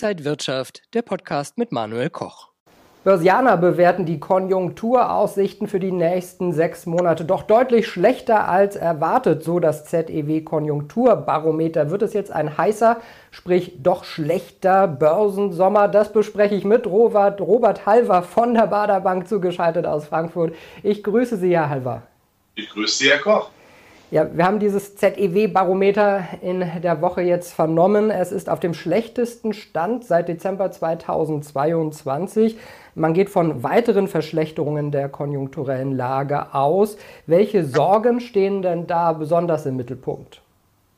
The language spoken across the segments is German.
Inside Wirtschaft, der Podcast mit Manuel Koch. Börsianer bewerten die Konjunkturaussichten für die nächsten sechs Monate doch deutlich schlechter als erwartet. So das ZEW Konjunkturbarometer. Wird es jetzt ein heißer, sprich doch schlechter Börsensommer? Das bespreche ich mit Robert, Robert Halver von der Baderbank zugeschaltet aus Frankfurt. Ich grüße Sie, Herr Halver. Ich grüße Sie, Herr Koch. Ja, wir haben dieses ZEW-Barometer in der Woche jetzt vernommen. Es ist auf dem schlechtesten Stand seit Dezember 2022. Man geht von weiteren Verschlechterungen der konjunkturellen Lage aus. Welche Sorgen stehen denn da besonders im Mittelpunkt?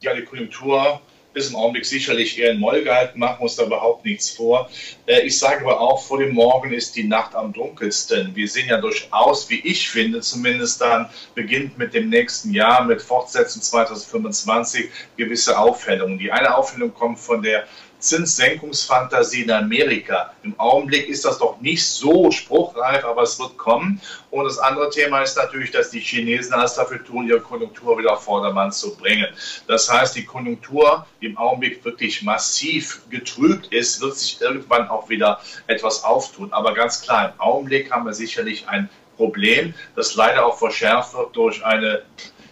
Ja, die Konjunktur ist im Augenblick sicherlich eher in Moll gehalten, machen uns da überhaupt nichts vor. Äh, ich sage aber auch, vor dem Morgen ist die Nacht am dunkelsten. Wir sehen ja durchaus, wie ich finde, zumindest dann beginnt mit dem nächsten Jahr, mit Fortsetzung 2025, gewisse Aufhellungen. Die eine Aufhellung kommt von der Zinssenkungsfantasie in Amerika. Im Augenblick ist das doch nicht so spruchreif, aber es wird kommen. Und das andere Thema ist natürlich, dass die Chinesen alles dafür tun, ihre Konjunktur wieder auf Vordermann zu bringen. Das heißt, die Konjunktur, die im Augenblick wirklich massiv getrübt ist, wird sich irgendwann auch wieder etwas auftun. Aber ganz klar, im Augenblick haben wir sicherlich ein Problem, das leider auch verschärft wird durch eine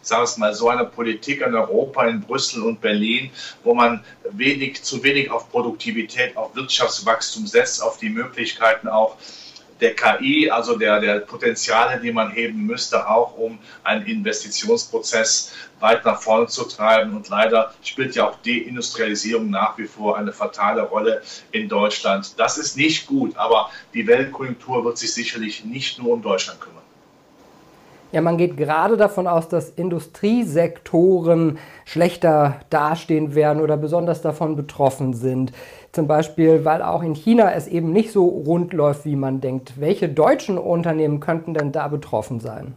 sage es mal, so eine Politik in Europa, in Brüssel und Berlin, wo man wenig, zu wenig auf Produktivität, auf Wirtschaftswachstum setzt, auf die Möglichkeiten auch der KI, also der, der Potenziale, die man heben müsste, auch um einen Investitionsprozess weit nach vorne zu treiben. Und leider spielt ja auch Deindustrialisierung nach wie vor eine fatale Rolle in Deutschland. Das ist nicht gut, aber die Weltkonjunktur wird sich sicherlich nicht nur um Deutschland kümmern. Ja, man geht gerade davon aus, dass Industriesektoren schlechter dastehen werden oder besonders davon betroffen sind. Zum Beispiel, weil auch in China es eben nicht so rund läuft, wie man denkt. Welche deutschen Unternehmen könnten denn da betroffen sein?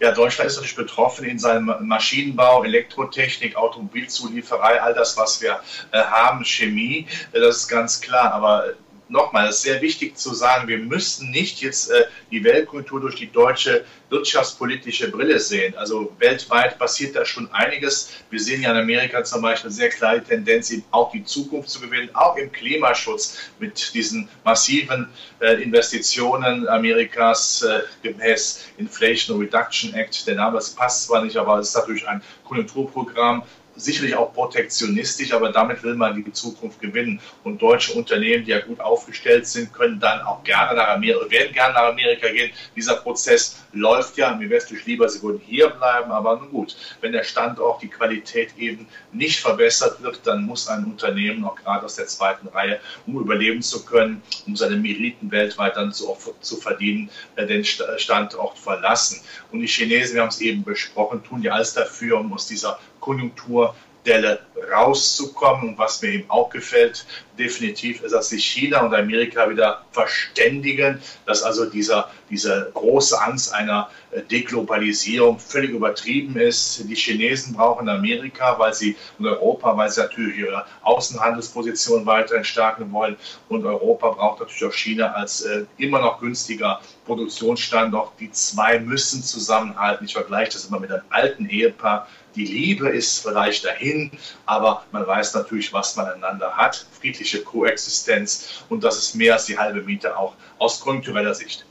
Ja, Deutschland ist natürlich betroffen in seinem Maschinenbau, Elektrotechnik, Automobilzulieferei, all das, was wir äh, haben, Chemie, äh, das ist ganz klar. Aber nochmal, es ist sehr wichtig zu sagen, wir müssen nicht jetzt äh, die Weltkultur durch die deutsche wirtschaftspolitische Brille sehen. Also weltweit passiert da schon einiges. Wir sehen ja in Amerika zum Beispiel eine sehr kleine Tendenz, eben auch die Zukunft zu gewinnen, auch im Klimaschutz mit diesen massiven äh, Investitionen Amerikas äh, gemäß Inflation Reduction Act. Der Name passt zwar nicht, aber es ist natürlich ein Konjunkturprogramm, sicherlich auch protektionistisch, aber damit will man die Zukunft gewinnen. Und deutsche Unternehmen, die ja gut aufgestellt sind, können dann auch gerne nach Amerika, werden gerne nach Amerika gehen. Dieser Prozess läuft ja. Mir wäre es lieber, sie würden hier bleiben, aber nun gut, wenn der Standort, die Qualität eben nicht verbessert wird, dann muss ein Unternehmen, auch gerade aus der zweiten Reihe, um überleben zu können, um seine Meriten weltweit dann zu, zu verdienen, äh, den Standort verlassen. Und die Chinesen, wir haben es eben besprochen, tun ja alles dafür, um aus dieser Konjunkturdelle rauszukommen. Und was mir eben auch gefällt, definitiv ist, dass sich China und Amerika wieder verständigen, dass also dieser, diese große Angst einer äh, Deglobalisierung völlig übertrieben ist. Die Chinesen brauchen Amerika, weil sie und Europa, weil sie natürlich ihre Außenhandelsposition weiterhin stärken wollen. Und Europa braucht natürlich auch China als äh, immer noch günstiger Produktionsstandort. Die zwei müssen zusammenhalten. Ich vergleiche das immer mit einem alten Ehepaar. Die Liebe ist vielleicht dahin, aber man weiß natürlich, was man einander hat. Friedliche Koexistenz und das ist mehr als die halbe Miete auch aus konjunktureller Sicht.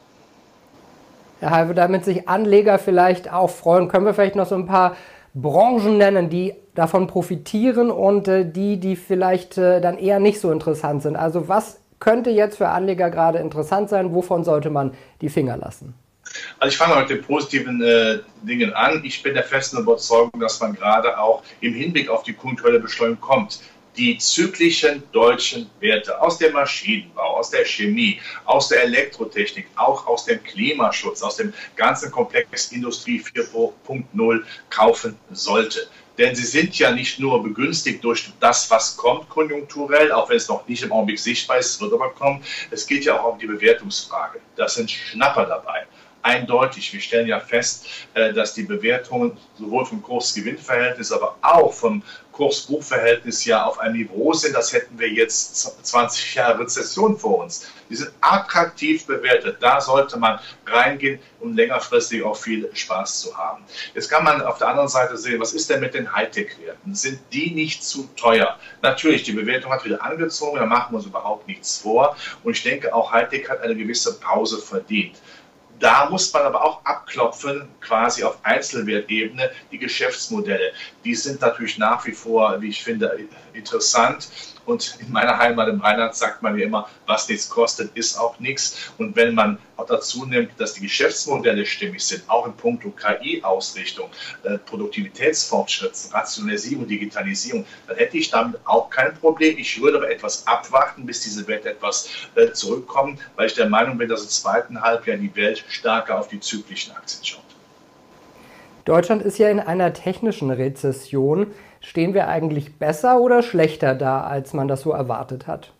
Herr Halve, damit sich Anleger vielleicht auch freuen, können wir vielleicht noch so ein paar Branchen nennen, die davon profitieren und äh, die, die vielleicht äh, dann eher nicht so interessant sind. Also was könnte jetzt für Anleger gerade interessant sein? Wovon sollte man die Finger lassen? Also ich fange mit den positiven äh, Dingen an. Ich bin der festen Überzeugung, dass man gerade auch im Hinblick auf die kulturelle Beschleunigung kommt die zyklischen deutschen Werte aus dem Maschinenbau, aus der Chemie, aus der Elektrotechnik, auch aus dem Klimaschutz, aus dem ganzen Komplex Industrie 4.0 kaufen sollte. Denn sie sind ja nicht nur begünstigt durch das, was kommt konjunkturell, auch wenn es noch nicht im Augenblick sichtbar ist, wird aber kommen. Es geht ja auch um die Bewertungsfrage. Das sind Schnapper dabei. Eindeutig. Wir stellen ja fest, äh, dass die Bewertungen sowohl vom Kurs-Gewinn-Verhältnis, aber auch vom Kurs-Buch-Verhältnis ja auf einem Niveau sind, das hätten wir jetzt 20 Jahre Rezession vor uns. Die sind attraktiv bewertet. Da sollte man reingehen, um längerfristig auch viel Spaß zu haben. Jetzt kann man auf der anderen Seite sehen, was ist denn mit den Hightech-Werten? Sind die nicht zu teuer? Natürlich, die Bewertung hat wieder angezogen, da machen wir uns überhaupt nichts vor. Und ich denke, auch Hightech hat eine gewisse Pause verdient. Da muss man aber auch abklopfen, quasi auf Einzelwertebene, die Geschäftsmodelle. Die sind natürlich nach wie vor, wie ich finde, interessant. Und in meiner Heimat im Rheinland sagt man ja immer, was nichts kostet, ist auch nichts. Und wenn man auch dazu nimmt, dass die Geschäftsmodelle stimmig sind, auch in puncto KI-Ausrichtung, äh, Produktivitätsfortschritt, Rationalisierung, Digitalisierung, dann hätte ich damit auch kein Problem. Ich würde aber etwas abwarten, bis diese Welt etwas äh, zurückkommt, weil ich der Meinung bin, dass im zweiten Halbjahr die Welt stärker auf die zyklischen Aktien schaut. Deutschland ist ja in einer technischen Rezession. Stehen wir eigentlich besser oder schlechter da, als man das so erwartet hat?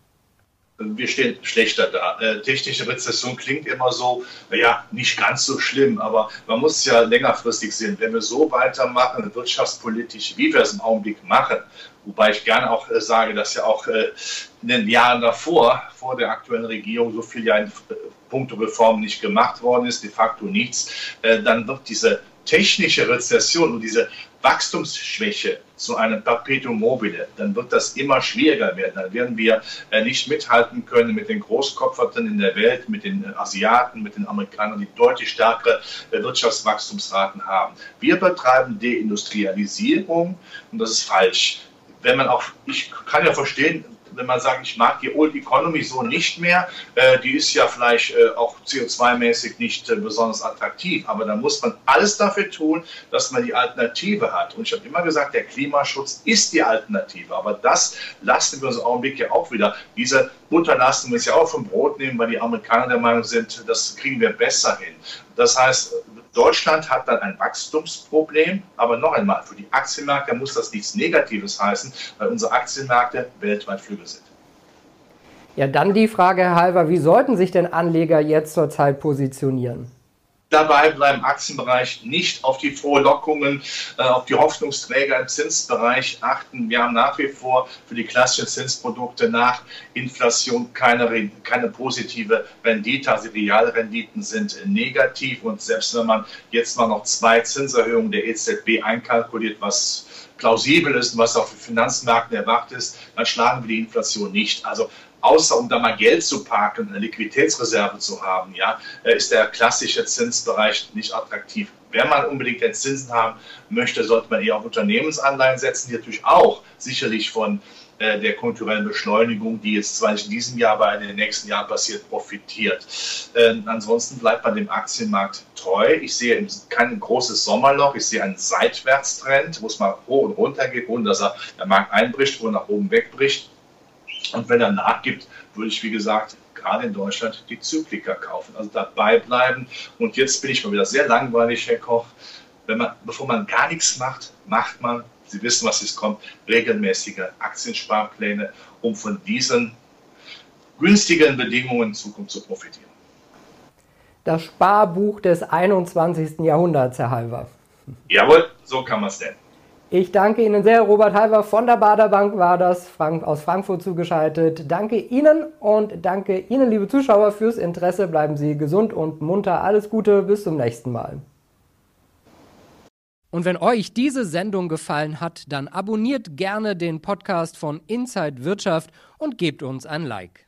wir stehen schlechter da. Äh, technische Rezession klingt immer so, ja, nicht ganz so schlimm, aber man muss ja längerfristig sehen. Wenn wir so weitermachen, wirtschaftspolitisch, wie wir es im Augenblick machen, wobei ich gerne auch äh, sage, dass ja auch äh, in den Jahren davor, vor der aktuellen Regierung, so viel ja in puncto Reformen nicht gemacht worden ist, de facto nichts, äh, dann wird diese technische Rezession und diese Wachstumsschwäche zu einem Perpetuum mobile, dann wird das immer schwieriger werden. Dann werden wir äh, nicht mithalten können mit den Großkopferten in der Welt, mit den Asiaten, mit den Amerikanern, die deutlich stärkere äh, Wirtschaftswachstumsraten haben. Wir betreiben Deindustrialisierung und das ist falsch. Wenn man auch, ich kann ja verstehen, wenn man sagt, ich mag die Old Economy so nicht mehr, äh, die ist ja vielleicht äh, auch CO2-mäßig nicht äh, besonders attraktiv, aber da muss man alles dafür tun, dass man die Alternative hat. Und ich habe immer gesagt, der Klimaschutz ist die Alternative, aber das lassen wir uns im Augenblick ja auch wieder. Diese Butter lassen ja auch vom Brot nehmen, weil die Amerikaner der Meinung sind, das kriegen wir besser hin. Das heißt, Deutschland hat dann ein Wachstumsproblem, aber noch einmal, für die Aktienmärkte muss das nichts Negatives heißen, weil unsere Aktienmärkte weltweit Flügel sind. Ja, dann die Frage, Herr Halver, wie sollten sich denn Anleger jetzt zurzeit positionieren? Dabei bleiben Aktienbereich nicht auf die Frohlockungen, äh, auf die Hoffnungsträger im Zinsbereich achten. Wir haben nach wie vor für die klassischen Zinsprodukte nach Inflation keine, keine positive Rendite. Also die Realrenditen sind negativ und selbst wenn man jetzt mal noch zwei Zinserhöhungen der EZB einkalkuliert, was plausibel ist und was auf den Finanzmärkten erwartet ist, dann schlagen wir die Inflation nicht. Also außer um da mal Geld zu parken, eine Liquiditätsreserve zu haben, ja, äh, ist der klassische Zinsbereich nicht attraktiv. Wenn man unbedingt den Zinsen haben möchte, sollte man eher auf Unternehmensanleihen setzen, die natürlich auch sicherlich von äh, der konjunkturellen Beschleunigung, die jetzt zwar nicht in diesem Jahr, aber in den nächsten Jahren passiert, profitiert. Äh, ansonsten bleibt man dem Aktienmarkt treu. Ich sehe kein großes Sommerloch, ich sehe einen Seitwärtstrend, wo es mal hoch und runter geht, ohne dass er der Markt einbricht, wo er nach oben wegbricht. Und wenn er nachgibt, würde ich, wie gesagt, gerade in Deutschland die Zyklika kaufen, also dabei bleiben. Und jetzt bin ich mal wieder sehr langweilig, Herr Koch. Wenn man, bevor man gar nichts macht, macht man, Sie wissen, was jetzt kommt, regelmäßige Aktiensparpläne, um von diesen günstigen Bedingungen in Zukunft zu profitieren. Das Sparbuch des 21. Jahrhunderts, Herr Halver. Jawohl, so kann man es nennen. Ich danke Ihnen sehr. Robert Halver von der Baderbank war das Frank aus Frankfurt zugeschaltet. Danke Ihnen und danke Ihnen, liebe Zuschauer, fürs Interesse. Bleiben Sie gesund und munter. Alles Gute, bis zum nächsten Mal. Und wenn euch diese Sendung gefallen hat, dann abonniert gerne den Podcast von Inside Wirtschaft und gebt uns ein Like.